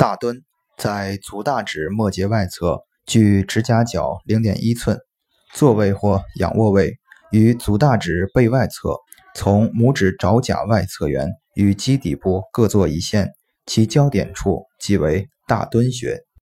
大墩在足大指末节外侧距指甲角零点一寸坐位或仰卧位于足大指背外侧从拇指爪甲外侧缘与基底部各做一线其交点处即为大墩穴。